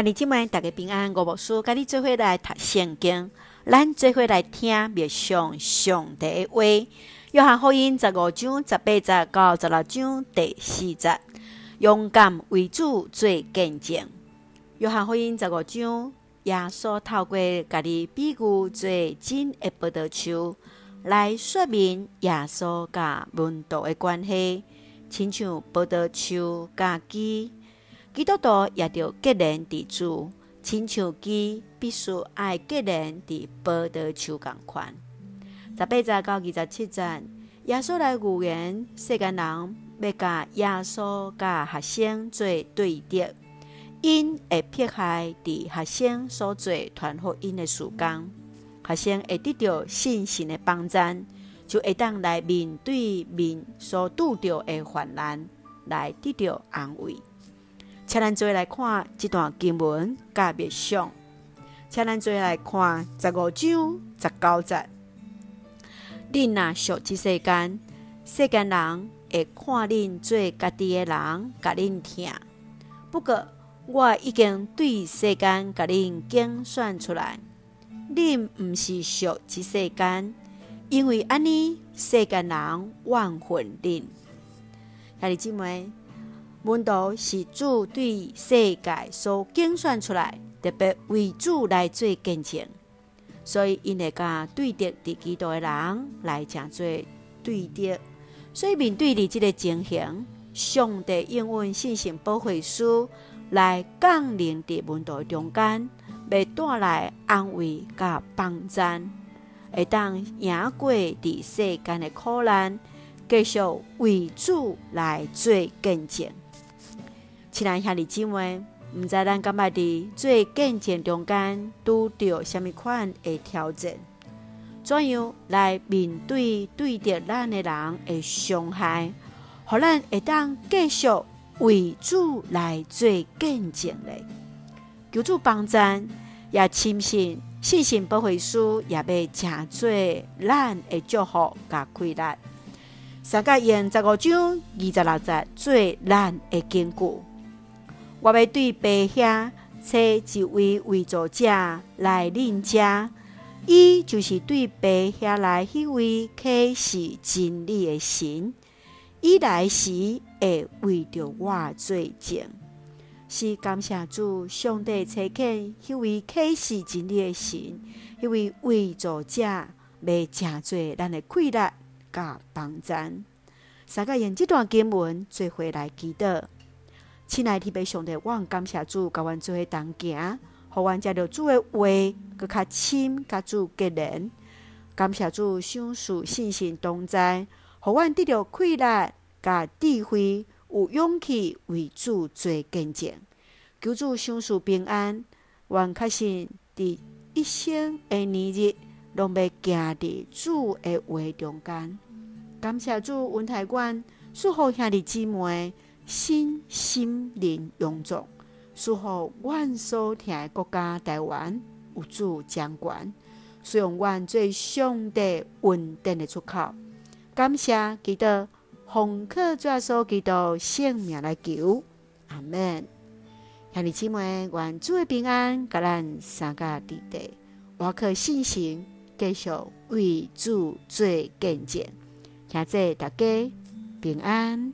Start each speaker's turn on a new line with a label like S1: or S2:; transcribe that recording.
S1: 今日姊妹大家平安，我无输，甲你做伙来读圣经，咱做伙来听默想上帝的话。约翰福音十五章十八节到十六章第四节，勇敢为主做见证。约翰福音十五章，耶稣透过家己比喻做真的葡萄树，来说明耶稣甲门徒的关系，亲像葡萄树甲基。基督徒也着结连伫主，亲像基必须爱结连伫葡萄树共款。十八节到二十七节，耶稣来预言世间人要甲耶稣甲学生做对敌，因会迫害伫学生所做传福音的事工，学生会得到信心的帮赞，就会当来面对面所拄着的患难，来得到安慰。请咱做来看这段经文甲默想，请咱做来看十五章十九节。恁若属即世间，世间人会看恁做家己的人，甲恁疼。不过，我已经对世间甲恁拣选出来，恁毋是属即世间，因为安尼世间人怨恨恁。兄弟姊妹。门徒是主对世界所拣选出来，特别为主来做见证，所以因会甲对敌伫基督的人来诚做对敌。所以面对你这个情形，上帝应允信心保惠书来降临伫门徒中间，要带来安慰甲帮赞，会当赢过伫世间的苦难，继续为主来做见证。亲爱兄弟姊妹，毋知咱敢捌伫做见证中间拄着虾米款的挑战？怎样来面对对着咱的人的伤害，互咱会当继续为主来做见证呢？求主帮赞，也深信信心不会输也要诚做咱的祝福甲鼓励。三甲言十五章二十六节做咱的坚固。我要对爸兄找一位为作者来领家，伊就是对爸兄来迄位启示真理的神，伊来时会为着我做证，是感谢主上帝差遣迄位启示真理的神，迄位为作者要诚做咱的快乐甲帮助。三个用这段经文做回来祈祷。亲爱的弟兄姊妹，我感谢主，甲阮做伙同行，互阮接着主的话，搁较亲，甲主结连。感谢主赏赐信心同在，互阮得着快乐，甲智慧，有勇气为主做见证。求主赏赐平安，阮确信伫一生的年日，拢要行伫主的话中间。感谢主恩待阮，赐福兄弟姊妹。心心灵永驻，祝福阮所听的国家台湾有主掌权，使用阮最上帝稳定的出口。感谢基督奉靠主耶稣基督性命来求，阿门。兄弟姊妹，愿主的平安，甲咱三个弟弟，我可信心继续为主做见证，现在大家平安。